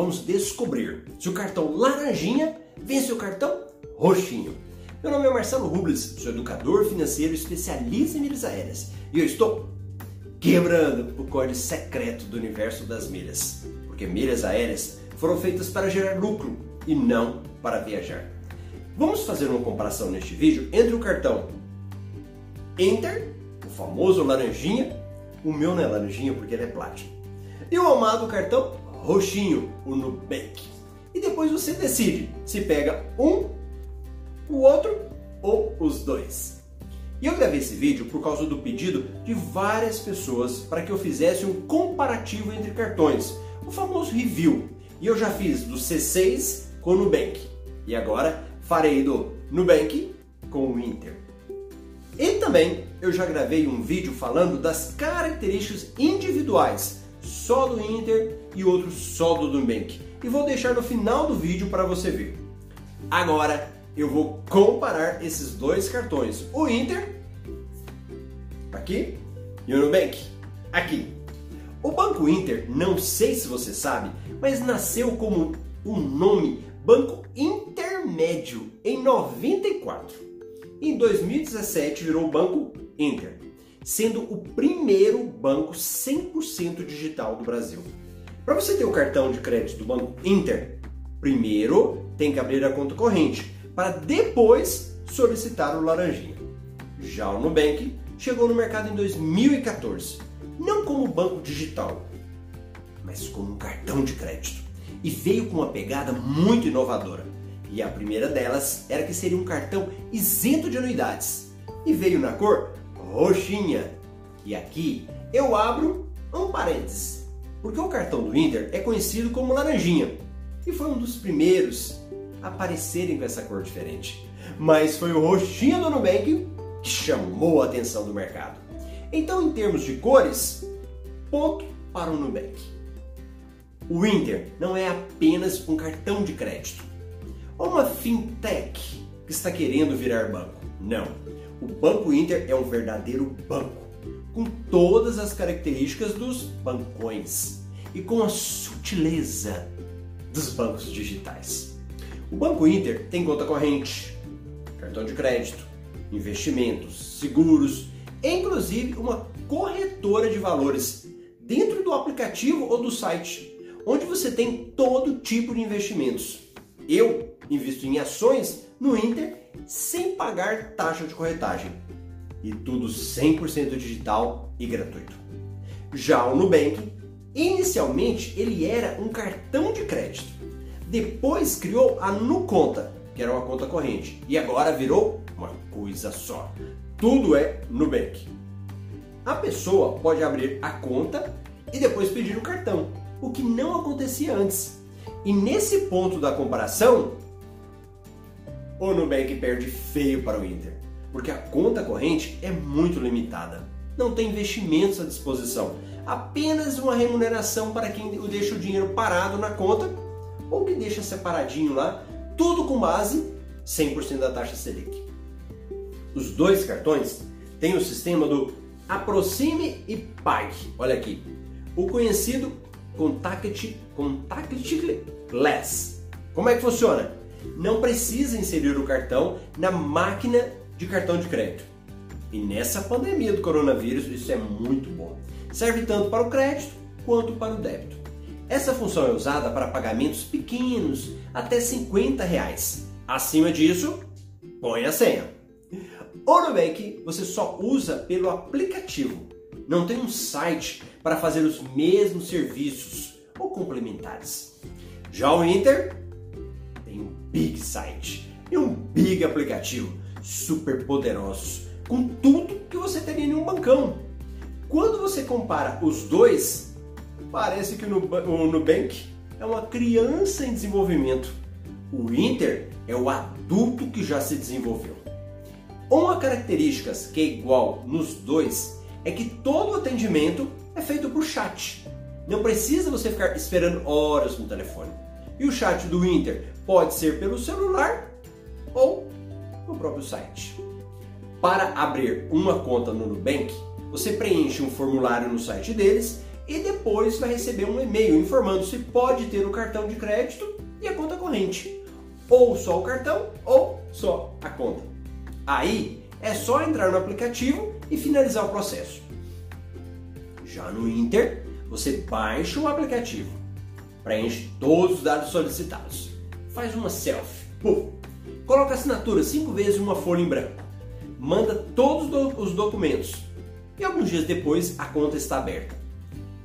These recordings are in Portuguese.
vamos descobrir se o cartão laranjinha vence o cartão roxinho. Meu nome é Marcelo Rubles, sou educador financeiro especialista em milhas aéreas e eu estou quebrando o código secreto do universo das milhas, porque milhas aéreas foram feitas para gerar lucro e não para viajar. Vamos fazer uma comparação neste vídeo entre o cartão Inter, o famoso laranjinha, o meu não é laranjinha porque ele é plástico, e o amado cartão roxinho, o Nubank. E depois você decide se pega um, o outro ou os dois. E eu gravei esse vídeo por causa do pedido de várias pessoas para que eu fizesse um comparativo entre cartões, o famoso review. E eu já fiz do C6 com o Nubank. E agora farei do Nubank com o Inter. E também eu já gravei um vídeo falando das características individuais, só do Inter e outro só do Nubank. E vou deixar no final do vídeo para você ver. Agora eu vou comparar esses dois cartões, o Inter aqui e o Nubank aqui. O Banco Inter, não sei se você sabe, mas nasceu como o nome Banco Intermédio em 94. Em 2017 virou Banco Inter, sendo o primeiro banco 100% digital do Brasil. Para você ter o cartão de crédito do Banco Inter, primeiro tem que abrir a conta corrente, para depois solicitar o laranjinha. Já o Nubank chegou no mercado em 2014, não como banco digital, mas como um cartão de crédito. E veio com uma pegada muito inovadora. E a primeira delas era que seria um cartão isento de anuidades. E veio na cor roxinha. E aqui eu abro um parênteses, porque o cartão do Inter é conhecido como laranjinha e foi um dos primeiros a aparecerem com essa cor diferente. Mas foi o roxinha do Nubank que chamou a atenção do mercado. Então, em termos de cores, ponto para o Nubank. O Inter não é apenas um cartão de crédito ou uma fintech que está querendo virar banco. Não. O Banco Inter é um verdadeiro banco, com todas as características dos bancões e com a sutileza dos bancos digitais. O Banco Inter tem conta corrente, cartão de crédito, investimentos, seguros, inclusive uma corretora de valores dentro do aplicativo ou do site, onde você tem todo tipo de investimentos. Invisto em ações no Inter sem pagar taxa de corretagem. E tudo 100% digital e gratuito. Já o Nubank, inicialmente ele era um cartão de crédito. Depois criou a Nuconta, que era uma conta corrente, e agora virou uma coisa só. Tudo é Nubank. A pessoa pode abrir a conta e depois pedir o cartão, o que não acontecia antes. E nesse ponto da comparação, o Nubank perde feio para o Inter, porque a conta corrente é muito limitada. Não tem investimentos à disposição, apenas uma remuneração para quem deixa o dinheiro parado na conta ou que deixa separadinho lá, tudo com base 100% da taxa Selic. Os dois cartões têm o sistema do Aproxime e Pague. Olha aqui, o conhecido Contact, Contactless. Como é que funciona? Não precisa inserir o cartão na máquina de cartão de crédito. E nessa pandemia do coronavírus, isso é muito bom. Serve tanto para o crédito quanto para o débito. Essa função é usada para pagamentos pequenos, até 50 reais. Acima disso, põe a senha. O Nubank você só usa pelo aplicativo. Não tem um site para fazer os mesmos serviços ou complementares. Já o Inter big site e um big aplicativo super poderoso com tudo que você teria em um bancão. Quando você compara os dois, parece que o Nubank é uma criança em desenvolvimento. O Inter é o adulto que já se desenvolveu. Uma característica que é igual nos dois é que todo o atendimento é feito por chat. Não precisa você ficar esperando horas no telefone. E o chat do Inter pode ser pelo celular ou no próprio site. Para abrir uma conta no Nubank, você preenche um formulário no site deles e depois vai receber um e-mail informando se pode ter o cartão de crédito e a conta corrente, ou só o cartão ou só a conta. Aí é só entrar no aplicativo e finalizar o processo. Já no Inter, você baixa o aplicativo, preenche todos os dados solicitados, faz uma selfie, puf, coloca a assinatura cinco vezes uma folha em branco, manda todos os documentos e alguns dias depois a conta está aberta.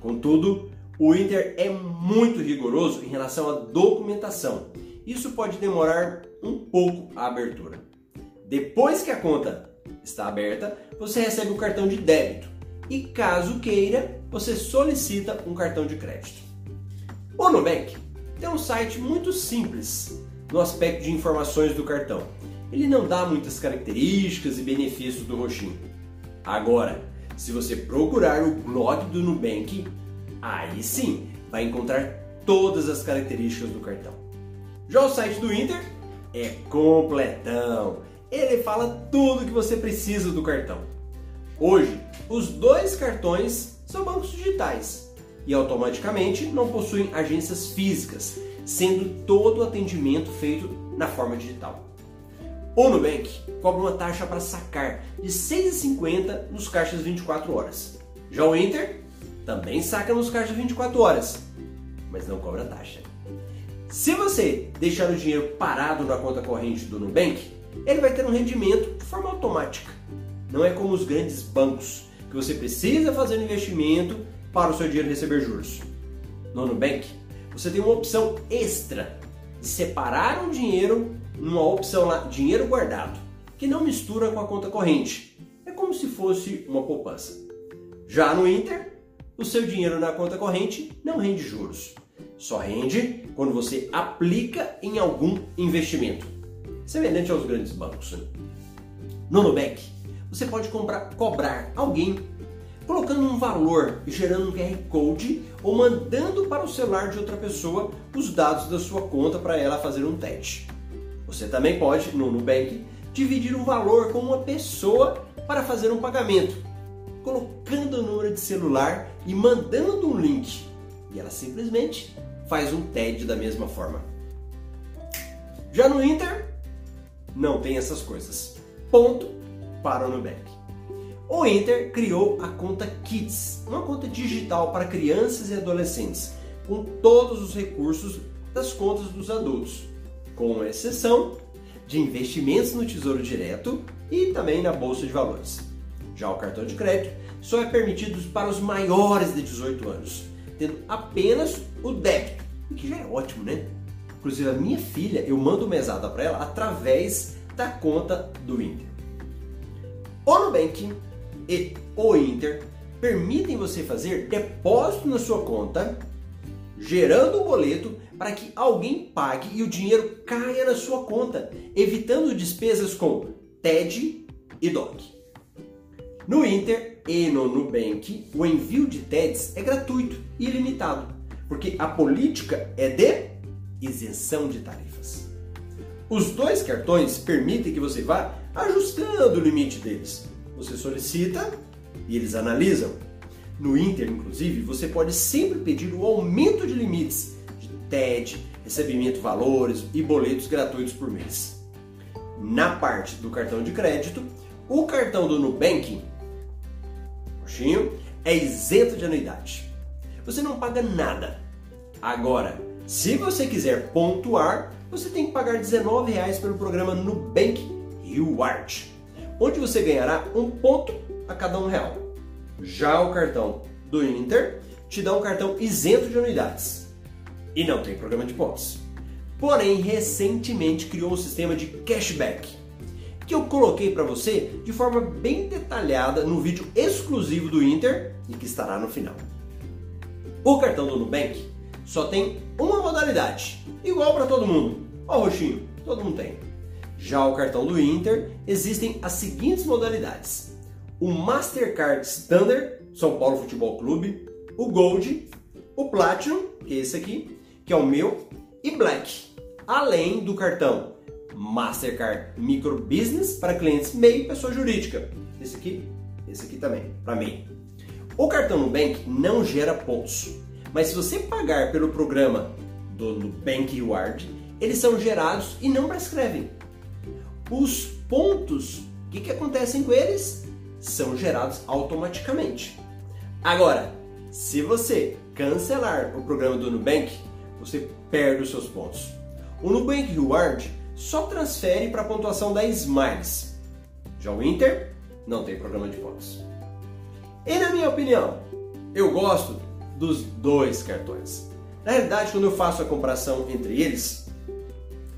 Contudo, o Inter é muito rigoroso em relação à documentação. Isso pode demorar um pouco a abertura. Depois que a conta está aberta, você recebe o cartão de débito e, caso queira, você solicita um cartão de crédito. O Nubank tem um site muito simples no aspecto de informações do cartão. Ele não dá muitas características e benefícios do roxinho. Agora, se você procurar o blog do Nubank, aí sim vai encontrar todas as características do cartão. Já o site do Inter é completão. Ele fala tudo que você precisa do cartão. Hoje, os dois cartões são bancos digitais e automaticamente não possuem agências físicas, sendo todo o atendimento feito na forma digital. O Nubank cobra uma taxa para sacar de R$ 6,50 nos caixas 24 horas. Já o Inter também saca nos caixas 24 horas, mas não cobra taxa. Se você deixar o dinheiro parado na conta corrente do Nubank, ele vai ter um rendimento de forma automática. Não é como os grandes bancos, que você precisa fazer um investimento para o seu dinheiro receber juros. No Nubank, você tem uma opção extra de separar um dinheiro numa opção lá, dinheiro guardado, que não mistura com a conta corrente. É como se fosse uma poupança. Já no Inter, o seu dinheiro na conta corrente não rende juros. Só rende quando você aplica em algum investimento, semelhante aos grandes bancos. Né? No Nubank, você pode comprar, cobrar alguém colocando um valor e gerando um QR Code ou mandando para o celular de outra pessoa os dados da sua conta para ela fazer um teste. Você também pode, no Nubank, dividir um valor com uma pessoa para fazer um pagamento, colocando o número de celular e mandando um link. E ela simplesmente faz um TED da mesma forma. Já no Inter, não tem essas coisas. Ponto para o Nubank. O Inter criou a conta Kids, uma conta digital para crianças e adolescentes, com todos os recursos das contas dos adultos com exceção de investimentos no Tesouro Direto e também na Bolsa de Valores. Já o cartão de crédito só é permitido para os maiores de 18 anos, tendo apenas o débito, o que já é ótimo, né? Inclusive a minha filha, eu mando mesada para ela através da conta do Inter. O Nubank e o Inter permitem você fazer depósito na sua conta, gerando um boleto para que alguém pague e o dinheiro caia na sua conta, evitando despesas com TED e DOC. No Inter e no Nubank, o envio de TEDs é gratuito e ilimitado, porque a política é de isenção de tarifas. Os dois cartões permitem que você vá ajustando o limite deles. Você solicita e eles analisam. No Inter, inclusive, você pode sempre pedir o aumento de limites TED, recebimento de valores e boletos gratuitos por mês. Na parte do cartão de crédito, o cartão do Nubank, coxinho, é isento de anuidade. Você não paga nada. Agora, se você quiser pontuar, você tem que pagar R$19,00 pelo programa Nubank Reward, onde você ganhará um ponto a cada um real. Já o cartão do Inter te dá um cartão isento de anuidades e não tem programa de pontos. Porém, recentemente criou um sistema de cashback que eu coloquei para você de forma bem detalhada no vídeo exclusivo do Inter e que estará no final. O cartão do Nubank só tem uma modalidade, igual para todo mundo. Ó, roxinho, todo mundo tem. Já o cartão do Inter existem as seguintes modalidades: o Mastercard Standard, São Paulo Futebol Clube, o Gold, o Platinum, que é esse aqui, que é o meu, e Black, além do cartão Mastercard Micro Business para clientes MEI e pessoa jurídica. Esse aqui, esse aqui também, para MEI. O cartão Nubank não gera pontos, mas se você pagar pelo programa do Nubank Reward, eles são gerados e não prescrevem. Os pontos, o que, que com eles? São gerados automaticamente. Agora, se você cancelar o programa do Nubank, você perde os seus pontos. O Nubank Reward só transfere para a pontuação da Smiles. Já o Inter não tem programa de pontos. E na minha opinião, eu gosto dos dois cartões. Na realidade, quando eu faço a comparação entre eles,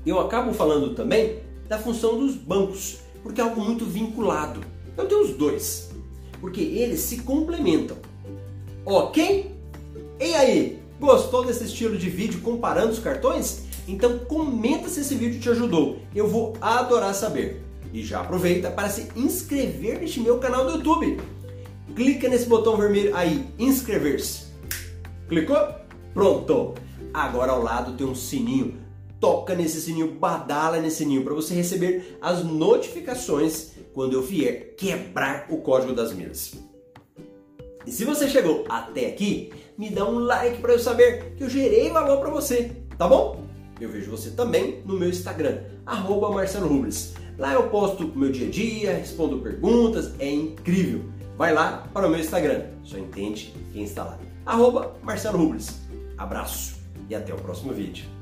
eu acabo falando também da função dos bancos, porque é algo muito vinculado. Eu tenho os dois, porque eles se complementam. Ok? E aí, gostou desse estilo de vídeo comparando os cartões? Então comenta se esse vídeo te ajudou, eu vou adorar saber. E já aproveita para se inscrever neste meu canal do YouTube. Clica nesse botão vermelho aí, inscrever-se. Clicou? Pronto! Agora ao lado tem um sininho. Toca nesse sininho, badala nesse sininho para você receber as notificações quando eu vier quebrar o código das milhas. E se você chegou até aqui, me dá um like para eu saber que eu gerei valor para você, tá bom? Eu vejo você também no meu Instagram, arroba Marcelo Rubles. Lá eu posto meu dia a dia, respondo perguntas, é incrível. Vai lá para o meu Instagram, só entende quem está lá. Arroba Marcelo Rubles. Abraço e até o próximo vídeo.